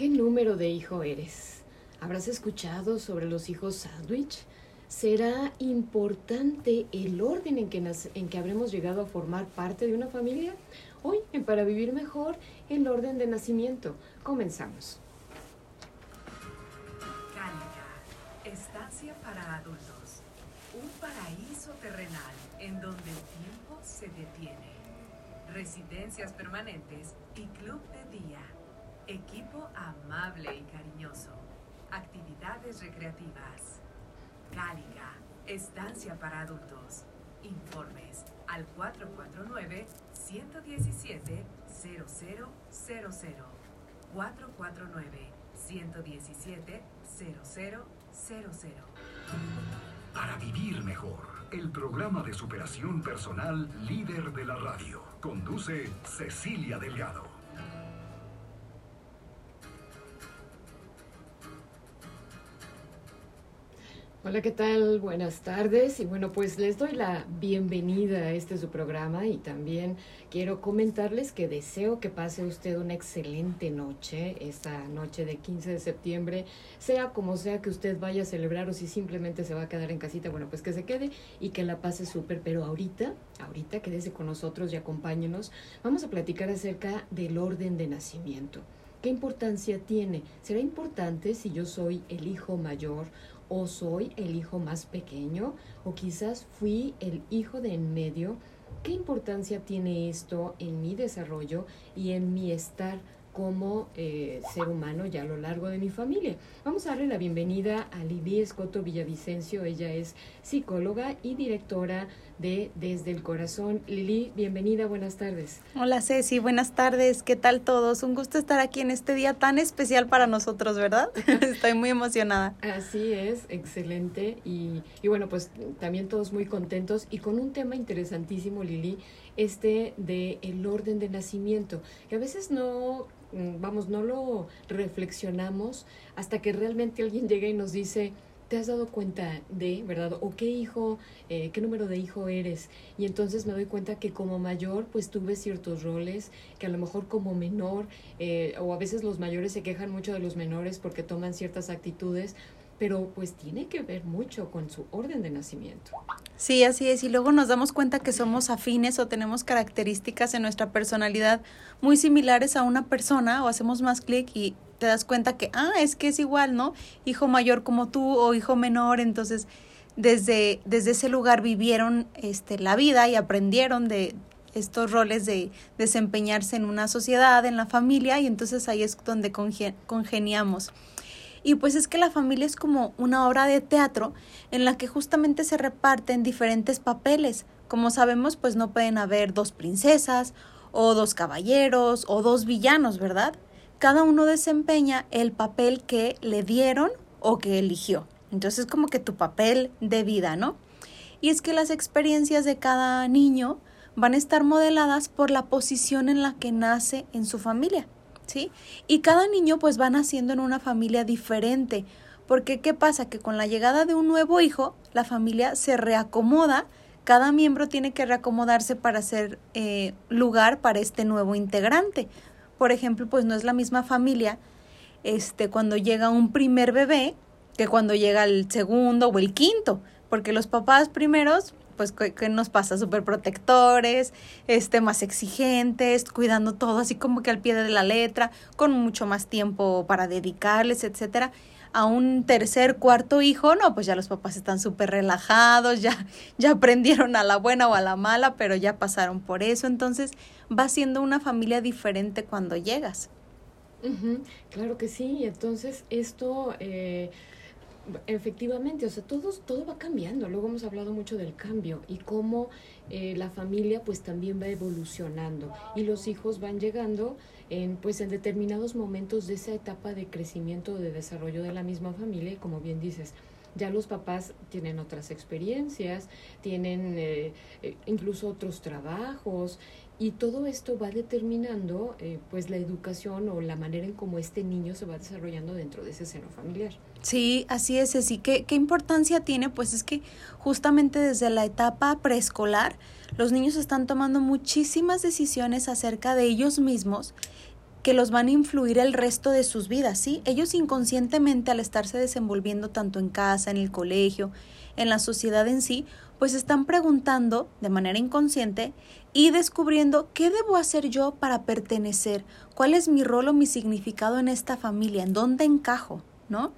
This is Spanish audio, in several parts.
¿Qué número de hijo eres? ¿Habrás escuchado sobre los hijos sándwich? ¿Será importante el orden en que, en que habremos llegado a formar parte de una familia? Hoy, Para Vivir Mejor, el orden de nacimiento. Comenzamos. Cálica, estancia para adultos. Un paraíso terrenal en donde el tiempo se detiene. Residencias permanentes y club de día Equipo amable y cariñoso. Actividades recreativas. Cálica. Estancia para adultos. Informes al 449-117-0000. 449-117-0000. Para vivir mejor, el programa de superación personal líder de la radio. Conduce Cecilia Delgado. Hola, ¿qué tal? Buenas tardes. Y bueno, pues les doy la bienvenida a este su programa y también quiero comentarles que deseo que pase usted una excelente noche, esta noche de 15 de septiembre, sea como sea que usted vaya a celebrar o si simplemente se va a quedar en casita, bueno, pues que se quede y que la pase súper. Pero ahorita, ahorita quédese con nosotros y acompáñenos. Vamos a platicar acerca del orden de nacimiento. ¿Qué importancia tiene? ¿Será importante si yo soy el hijo mayor o soy el hijo más pequeño o quizás fui el hijo de en medio. ¿Qué importancia tiene esto en mi desarrollo y en mi estar como eh, ser humano ya a lo largo de mi familia. Vamos a darle la bienvenida a Lili Escoto Villavicencio. Ella es psicóloga y directora de Desde el Corazón. Lili, bienvenida, buenas tardes. Hola Ceci, buenas tardes. ¿Qué tal todos? Un gusto estar aquí en este día tan especial para nosotros, ¿verdad? Estoy muy emocionada. Así es, excelente. Y, y bueno, pues también todos muy contentos y con un tema interesantísimo, Lili, este de el orden de nacimiento, que a veces no Mm, vamos, no lo reflexionamos hasta que realmente alguien llega y nos dice, ¿te has dado cuenta de, verdad? ¿O qué hijo, eh, qué número de hijo eres? Y entonces me doy cuenta que como mayor, pues tuve ciertos roles, que a lo mejor como menor, eh, o a veces los mayores se quejan mucho de los menores porque toman ciertas actitudes, pero pues tiene que ver mucho con su orden de nacimiento. Sí, así es. Y luego nos damos cuenta que somos afines o tenemos características en nuestra personalidad muy similares a una persona o hacemos más clic y te das cuenta que, ah, es que es igual, ¿no? Hijo mayor como tú o hijo menor. Entonces, desde, desde ese lugar vivieron este, la vida y aprendieron de estos roles de desempeñarse en una sociedad, en la familia, y entonces ahí es donde congeniamos. Y pues es que la familia es como una obra de teatro en la que justamente se reparten diferentes papeles. Como sabemos, pues no pueden haber dos princesas o dos caballeros o dos villanos, ¿verdad? Cada uno desempeña el papel que le dieron o que eligió. Entonces es como que tu papel de vida, ¿no? Y es que las experiencias de cada niño van a estar modeladas por la posición en la que nace en su familia. ¿sí? Y cada niño pues va naciendo en una familia diferente, porque ¿qué pasa? Que con la llegada de un nuevo hijo, la familia se reacomoda, cada miembro tiene que reacomodarse para hacer eh, lugar para este nuevo integrante. Por ejemplo, pues no es la misma familia este, cuando llega un primer bebé que cuando llega el segundo o el quinto, porque los papás primeros pues, ¿qué, nos pasa? Súper protectores, este, más exigentes, cuidando todo así como que al pie de la letra, con mucho más tiempo para dedicarles, etcétera. A un tercer, cuarto hijo, no, pues ya los papás están súper relajados, ya, ya aprendieron a la buena o a la mala, pero ya pasaron por eso. Entonces, va siendo una familia diferente cuando llegas. claro que sí, entonces esto eh, Efectivamente, o sea, todo, todo va cambiando. Luego hemos hablado mucho del cambio y cómo eh, la familia pues también va evolucionando y los hijos van llegando en pues en determinados momentos de esa etapa de crecimiento, de desarrollo de la misma familia y como bien dices, ya los papás tienen otras experiencias, tienen eh, eh, incluso otros trabajos y todo esto va determinando eh, pues la educación o la manera en cómo este niño se va desarrollando dentro de ese seno familiar. Sí, así es, así qué importancia tiene, pues es que justamente desde la etapa preescolar los niños están tomando muchísimas decisiones acerca de ellos mismos que los van a influir el resto de sus vidas, ¿sí? Ellos inconscientemente al estarse desenvolviendo tanto en casa, en el colegio, en la sociedad en sí, pues están preguntando de manera inconsciente y descubriendo qué debo hacer yo para pertenecer, cuál es mi rol o mi significado en esta familia, en dónde encajo, ¿no?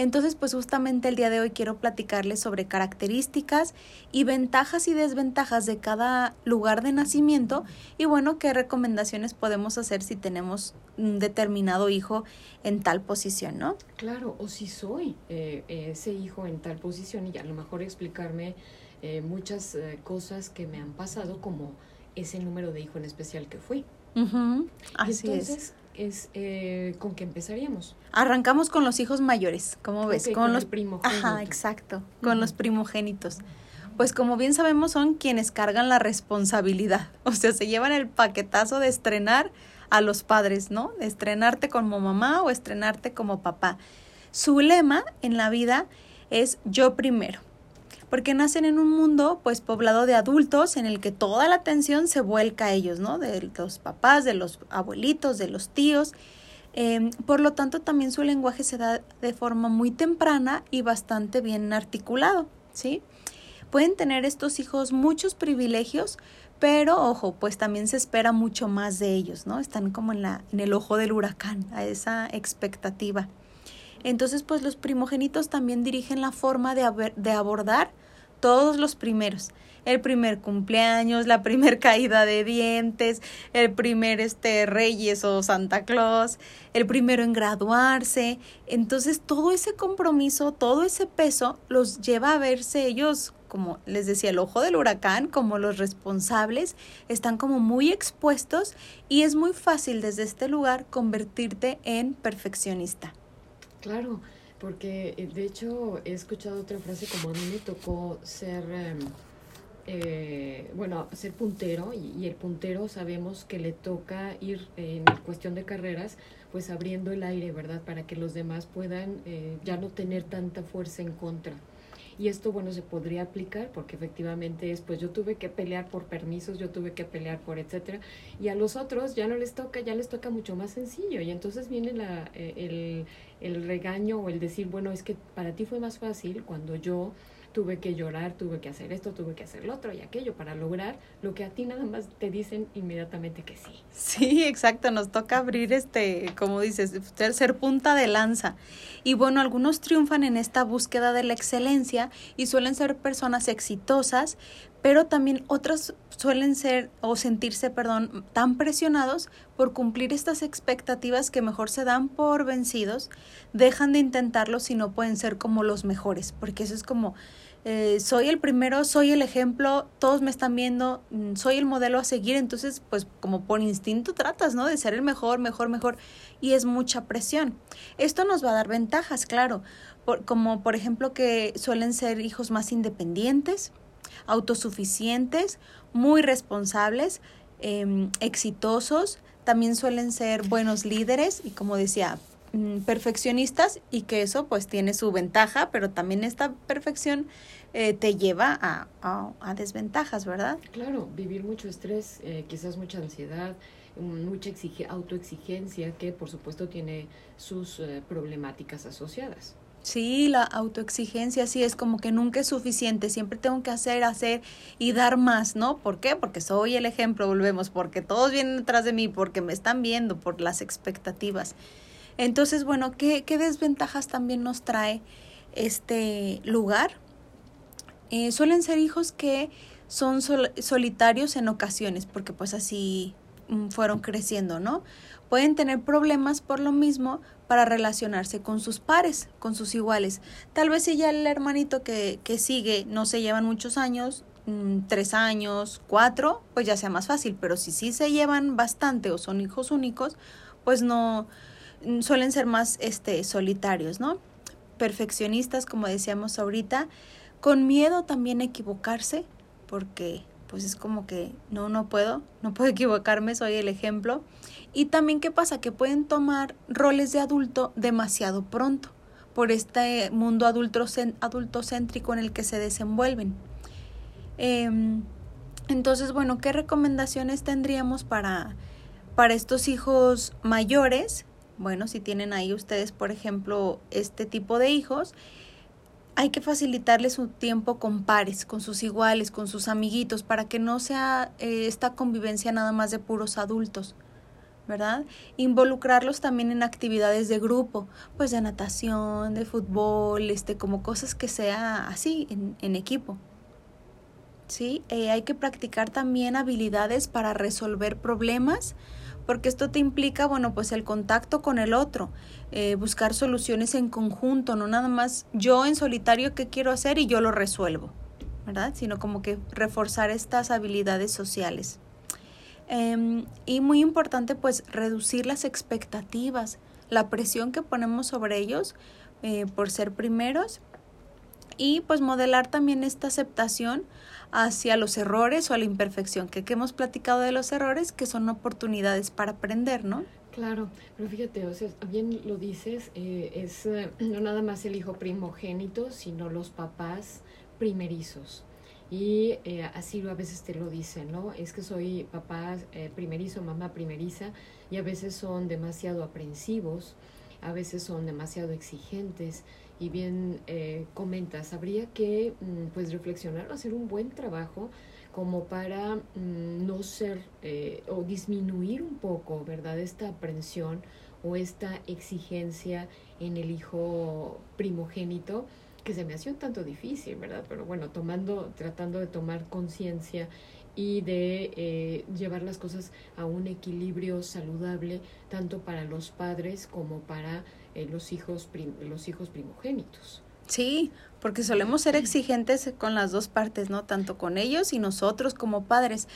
Entonces, pues justamente el día de hoy quiero platicarles sobre características y ventajas y desventajas de cada lugar de nacimiento y bueno, qué recomendaciones podemos hacer si tenemos un determinado hijo en tal posición, ¿no? Claro, o si soy eh, ese hijo en tal posición y a lo mejor explicarme eh, muchas eh, cosas que me han pasado como ese número de hijo en especial que fui. Así Entonces, es, eh, con qué empezaríamos. Arrancamos con los hijos mayores, ¿cómo ves? Con, con los el primogénito. Ajá, exacto, con los primogénitos. Pues como bien sabemos son quienes cargan la responsabilidad, o sea, se llevan el paquetazo de estrenar a los padres, ¿no? De estrenarte como mamá o estrenarte como papá. Su lema en la vida es yo primero porque nacen en un mundo pues poblado de adultos en el que toda la atención se vuelca a ellos, ¿no? De los papás, de los abuelitos, de los tíos. Eh, por lo tanto, también su lenguaje se da de forma muy temprana y bastante bien articulado, ¿sí? Pueden tener estos hijos muchos privilegios, pero ojo, pues también se espera mucho más de ellos, ¿no? Están como en, la, en el ojo del huracán, a esa expectativa. Entonces, pues los primogénitos también dirigen la forma de, abordar todos los primeros. El primer cumpleaños, la primer caída de dientes, el primer este Reyes o Santa Claus, el primero en graduarse. Entonces, todo ese compromiso, todo ese peso los lleva a verse ellos como les decía, el ojo del huracán, como los responsables, están como muy expuestos y es muy fácil desde este lugar convertirte en perfeccionista. Claro, porque eh, de hecho he escuchado otra frase como a mí me tocó ser, em, eh, bueno, ser puntero y, y el puntero sabemos que le toca ir eh, en cuestión de carreras pues abriendo el aire, ¿verdad? Para que los demás puedan eh, ya no tener tanta fuerza en contra. Y esto, bueno, se podría aplicar porque efectivamente es, pues yo tuve que pelear por permisos, yo tuve que pelear por etcétera, y a los otros ya no les toca, ya les toca mucho más sencillo. Y entonces viene la, eh, el, el regaño o el decir, bueno, es que para ti fue más fácil cuando yo tuve que llorar, tuve que hacer esto, tuve que hacer lo otro y aquello para lograr lo que a ti nada más te dicen inmediatamente que sí. Sí, exacto, nos toca abrir este, como dices, ser, punta de lanza. Y bueno, algunos triunfan en esta búsqueda de la excelencia y suelen ser personas exitosas, pero también otros suelen ser o sentirse, perdón, tan presionados por cumplir estas expectativas que mejor se dan por vencidos, dejan de intentarlo si no pueden ser como los mejores, porque eso es como eh, soy el primero, soy el ejemplo, todos me están viendo, mm, soy el modelo a seguir, entonces pues como por instinto tratas, ¿no? De ser el mejor, mejor, mejor, y es mucha presión. Esto nos va a dar ventajas, claro, por, como por ejemplo que suelen ser hijos más independientes, autosuficientes, muy responsables, eh, exitosos, también suelen ser buenos líderes y como decía, mm, perfeccionistas y que eso pues tiene su ventaja, pero también esta perfección eh, te lleva a, a, desventajas, ¿verdad? Claro, vivir mucho estrés, eh, quizás mucha ansiedad, mucha exige, autoexigencia que por supuesto tiene sus eh, problemáticas asociadas. Sí, la autoexigencia sí es como que nunca es suficiente, siempre tengo que hacer, hacer y dar más, ¿no? ¿Por qué? Porque soy el ejemplo, volvemos, porque todos vienen detrás de mí, porque me están viendo, por las expectativas. Entonces, bueno, ¿qué, qué desventajas también nos trae este lugar? Eh, suelen ser hijos que son sol solitarios en ocasiones, porque pues así fueron creciendo, ¿no? Pueden tener problemas por lo mismo para relacionarse con sus pares, con sus iguales. Tal vez si ya el hermanito que, que sigue no se llevan muchos años, mmm, tres años, cuatro, pues ya sea más fácil, pero si sí se llevan bastante o son hijos únicos, pues no suelen ser más este solitarios, ¿no? Perfeccionistas, como decíamos ahorita, con miedo también a equivocarse, porque pues es como que no, no puedo, no puedo equivocarme, soy el ejemplo. Y también qué pasa, que pueden tomar roles de adulto demasiado pronto por este mundo adultocéntrico en el que se desenvuelven. Eh, entonces, bueno, ¿qué recomendaciones tendríamos para, para estos hijos mayores, bueno, si tienen ahí ustedes, por ejemplo, este tipo de hijos, hay que facilitarles su tiempo con pares, con sus iguales, con sus amiguitos, para que no sea eh, esta convivencia nada más de puros adultos. ¿verdad? Involucrarlos también en actividades de grupo, pues de natación, de fútbol, este, como cosas que sea así, en, en equipo. ¿Sí? Eh, hay que practicar también habilidades para resolver problemas, porque esto te implica, bueno, pues el contacto con el otro, eh, buscar soluciones en conjunto, no nada más yo en solitario qué quiero hacer y yo lo resuelvo, ¿verdad? Sino como que reforzar estas habilidades sociales. Em, y muy importante, pues, reducir las expectativas, la presión que ponemos sobre ellos eh, por ser primeros y pues modelar también esta aceptación hacia los errores o a la imperfección, que, hemos platicado de los errores, que son oportunidades para aprender, ¿no? Claro, pero fíjate, o sea, bien lo dices, eh, es eh, no nada más el hijo primogénito, sino los papás primerizos. Y eh, así a veces te lo dicen, ¿no? Es que soy papá primerizo, mamá primeriza, y a veces son demasiado aprensivos, a veces son demasiado exigentes, y bien eh, comentas, habría que mm, pues reflexionar, hacer un buen trabajo como para mm, no ser eh, o disminuir un poco, ¿verdad? Esta aprensión o esta exigencia en el hijo primogénito que se me hace un tanto difícil, ¿verdad? Pero bueno, tomando, tratando de tomar conciencia y de eh, llevar las cosas a un equilibrio saludable tanto para los padres como para eh, los, hijos los hijos primogénitos. Sí, porque solemos ser exigentes con las dos partes, ¿no? Tanto con ellos y nosotros como padres.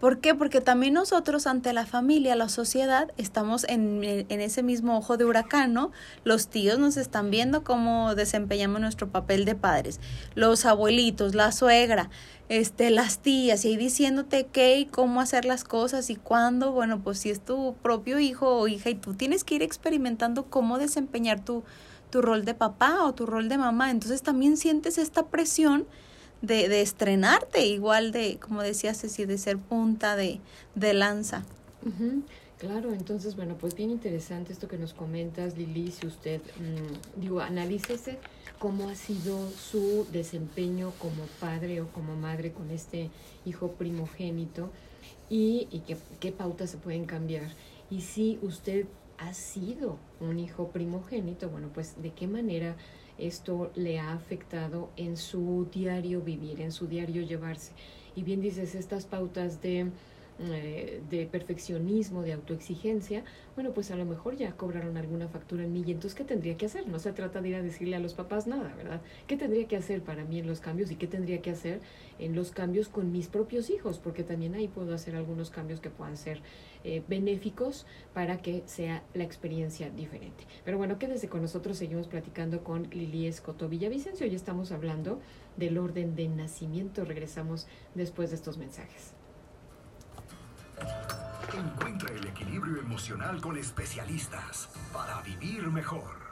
¿Por qué? Porque también nosotros ante la familia, la sociedad, estamos en, en, ese mismo ojo de huracán, ¿no? Los tíos nos están viendo cómo desempeñamos nuestro papel de padres, los abuelitos, la suegra, este, las tías, y ahí diciéndote qué y cómo hacer las cosas y cuándo, bueno, pues si es tu propio hijo o hija y tú tienes que ir experimentando cómo desempeñar tu, tu rol de papá o tu rol de mamá, entonces también sientes esta presión de, de estrenarte, igual de, como decía Ceci, de ser punta de, de lanza. Claro, entonces, bueno, pues bien interesante esto que nos comentas, Lili, si usted, mmm, digo, analícese cómo ha sido su desempeño como padre o como madre con este hijo primogénito y, y qué, qué pautas se pueden cambiar. Y si usted ha sido un hijo primogénito, bueno, pues de qué manera esto le ha afectado en su diario vivir, en su diario llevarse. Y bien dices, estas pautas de eh, de perfeccionismo, de autoexigencia, bueno, pues a lo mejor ya cobraron alguna factura en mí y entonces, ¿qué tendría que hacer? No se trata de ir a decirle a los papás nada, ¿verdad? ¿Qué tendría que hacer para mí en los cambios y qué tendría que hacer en los cambios con mis propios hijos? Porque también ahí puedo hacer algunos cambios que puedan ser eh, benéficos para que sea la experiencia diferente. Pero bueno, quédese con nosotros, seguimos platicando con Lili Escoto Villavicencio, hoy estamos hablando del orden de nacimiento, regresamos después de estos mensajes. Encuentra el equilibrio emocional con especialistas para vivir mejor.